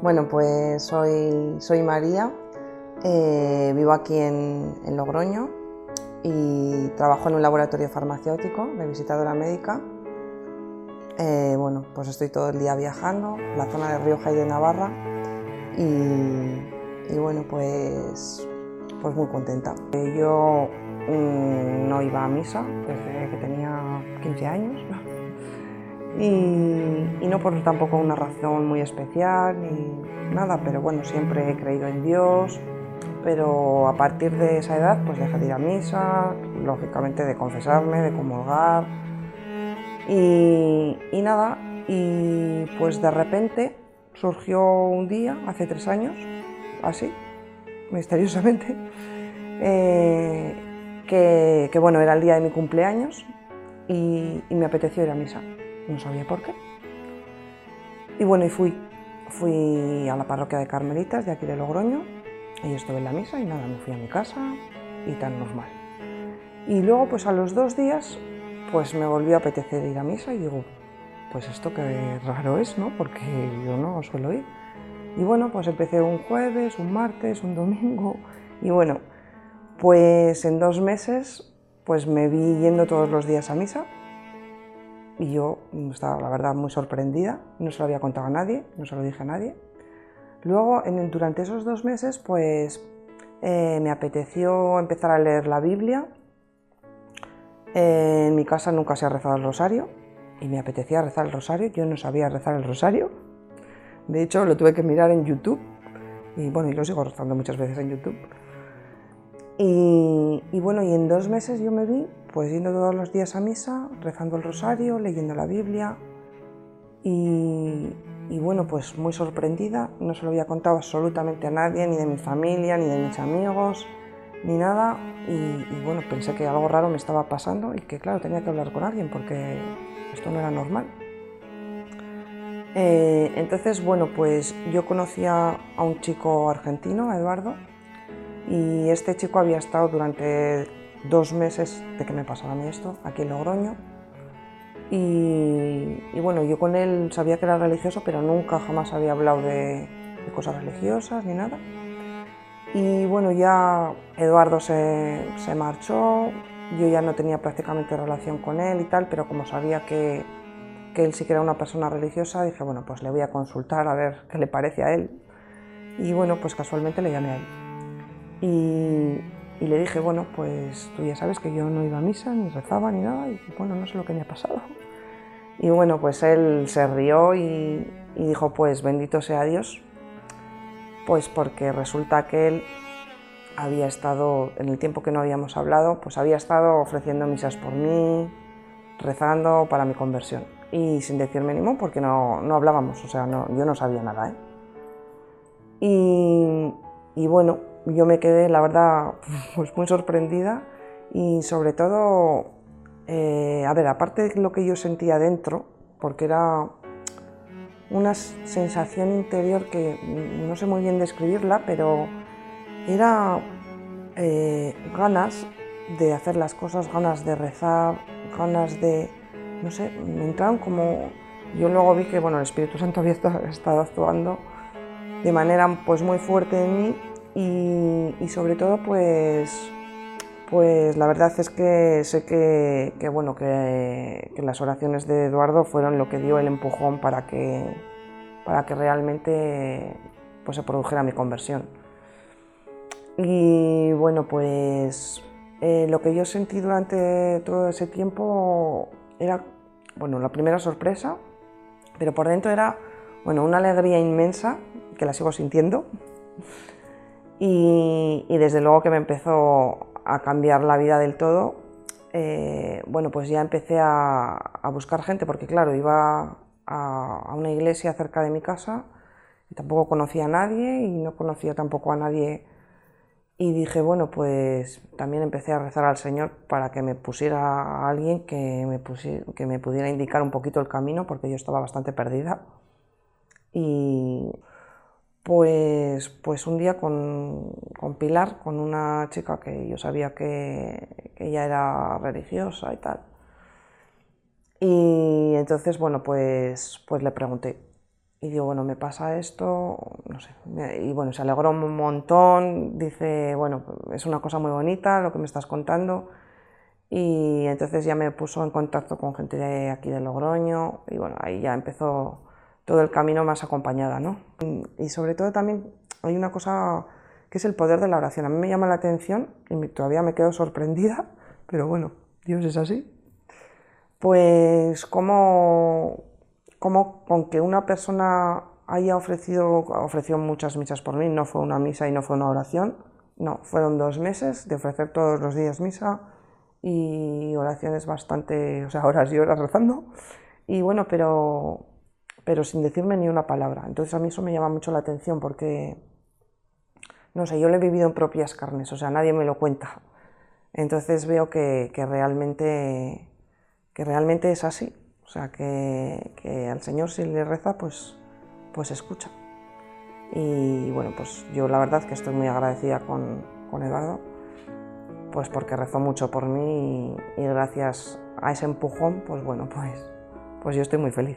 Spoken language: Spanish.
Bueno, pues soy, soy María, eh, vivo aquí en, Logroño y trabajo en un laboratorio farmacéutico de visitadora médica. Eh, bueno, pues estoy todo el día viajando, la zona de Rioja y de Navarra y, bueno, pues, pues muy contenta. Yo mm, no iba a misa desde que tenía 15 años y, no por tampoco una razón muy especial ni nada, pero bueno, siempre he creído en Dios, pero a partir de esa edad pues dejé de ir a misa, lógicamente de confesarme, de comulgar. Y, nada, y pues de repente surgió un día, hace tres años, así, misteriosamente, eh, que, bueno, era el día de mi cumpleaños y me apeteció ir a misa no sabía por qué. Y bueno, y fui, fui a la parroquia de Carmelitas de aquí de Logroño, y estuve en la misa y nada, me fui a mi casa y tan normal. Y luego pues a los dos días pues me volvió a apetecer ir a misa y digo, pues esto qué raro es, ¿no? Porque yo no suelo ir. Y bueno, pues empecé un jueves, un martes, un domingo y bueno, pues en dos meses pues me vi yendo todos los días a misa y yo estaba, la verdad, muy sorprendida. No se lo había contado a nadie, no se lo dije a nadie. Luego, en, durante esos dos meses, pues eh, me apeteció empezar a leer la Biblia. Eh, en mi casa nunca se ha rezado el rosario y me apetecía rezar el rosario. Yo no sabía rezar el rosario. De hecho, lo tuve que mirar en YouTube y bueno, y lo sigo rezando muchas veces en YouTube. Y, y bueno, y en dos meses yo me vi pues yendo todos los días a misa, rezando el rosario, leyendo la Biblia. Y, bueno, pues muy sorprendida, no se lo había contado absolutamente a nadie, ni de mi familia, ni de mis amigos, ni nada. Y, bueno, pensé que algo raro me estaba pasando y que claro, tenía que hablar con alguien porque esto no era normal. Eh, entonces, bueno, pues yo conocía a un chico argentino, Eduardo, y este chico había estado durante dos meses de que me pasara a mí esto, aquí en Logroño. Y, bueno, yo con él sabía que era religioso, pero nunca jamás había hablado de, cosas religiosas ni nada. Y bueno, ya Eduardo se, se, marchó, yo ya no tenía prácticamente relación con él y tal, pero como sabía que, que él sí que era una persona religiosa, dije, bueno, pues le voy a consultar a ver qué le parece a él. Y bueno, pues casualmente le llamé a él. Y, y le dije, bueno, pues tú ya sabes que yo no iba a misa, ni rezaba, ni nada, y bueno, no sé lo que me ha pasado. Y bueno, pues él se rió y, dijo, pues bendito sea Dios, pues porque resulta que él había estado, en el tiempo que no habíamos hablado, pues había estado ofreciendo misas por mí, rezando para mi conversión. Y sin decirme ni mo, porque no, no hablábamos, o sea, no, yo no sabía nada. ¿eh? Y, y bueno, yo me quedé, la verdad, pues muy sorprendida y sobre todo, eh, a ver, aparte de lo que yo sentía dentro, porque era una sensación interior que no sé muy bien describirla, pero era eh, ganas de hacer las cosas, ganas de rezar, ganas de, no sé, me entraron como, yo luego vi que, bueno, el Espíritu Santo había estado actuando de manera pues muy fuerte en mí y, sobre todo pues, pues la verdad es que sé que, bueno, que, las oraciones de Eduardo fueron lo que dio el empujón para que, para que realmente pues, se produjera mi conversión. Y bueno, pues eh, lo que yo sentí durante todo ese tiempo era, bueno, la primera sorpresa, pero por dentro era, bueno, una alegría inmensa, que la sigo sintiendo, y, desde luego que me empezó a cambiar la vida del todo. Eh, bueno, pues ya empecé a, buscar gente porque claro, iba a, una iglesia cerca de mi casa y tampoco conocía a nadie y no conocía tampoco a nadie y dije, bueno, pues también empecé a rezar al Señor para que me pusiera a alguien que me, que me pudiera indicar un poquito el camino porque yo estaba bastante perdida. Y pues, pues un día con, Pilar, con una chica que yo sabía que, ella era religiosa y tal. Y entonces, bueno, pues, pues le pregunté. y digo, bueno, me pasa esto, no sé. Y bueno, se alegró un montón, dice, bueno, es una cosa muy bonita lo que me estás contando. Y entonces ya me puso en contacto con gente de aquí de Logroño y bueno, ahí ya empezó todo el camino más acompañada, ¿no? Y sobre todo también hay una cosa que es el poder de la oración. A mí me llama la atención y todavía me quedo sorprendida, pero bueno, Dios es así. Pues cómo como con que una persona haya ofrecido, ofreció muchas misas por mí, no fue una misa y no fue una oración, no, fueron dos meses de ofrecer todos los días misa y oraciones bastante, o sea, horas y horas rezando, y bueno, pero, pero sin decirme ni una palabra. Entonces a mí eso me llama mucho la atención porque, no sé, yo lo he vivido en propias carnes, o sea, nadie me lo cuenta. Entonces veo que, realmente, que realmente es así. O sea, que, al Señor si le reza, pues, pues escucha. Y bueno, pues yo la verdad que estoy muy agradecida con, con Eduardo, pues porque rezó mucho por mí y, y gracias a ese empujón, pues bueno, pues, pues yo estoy muy feliz.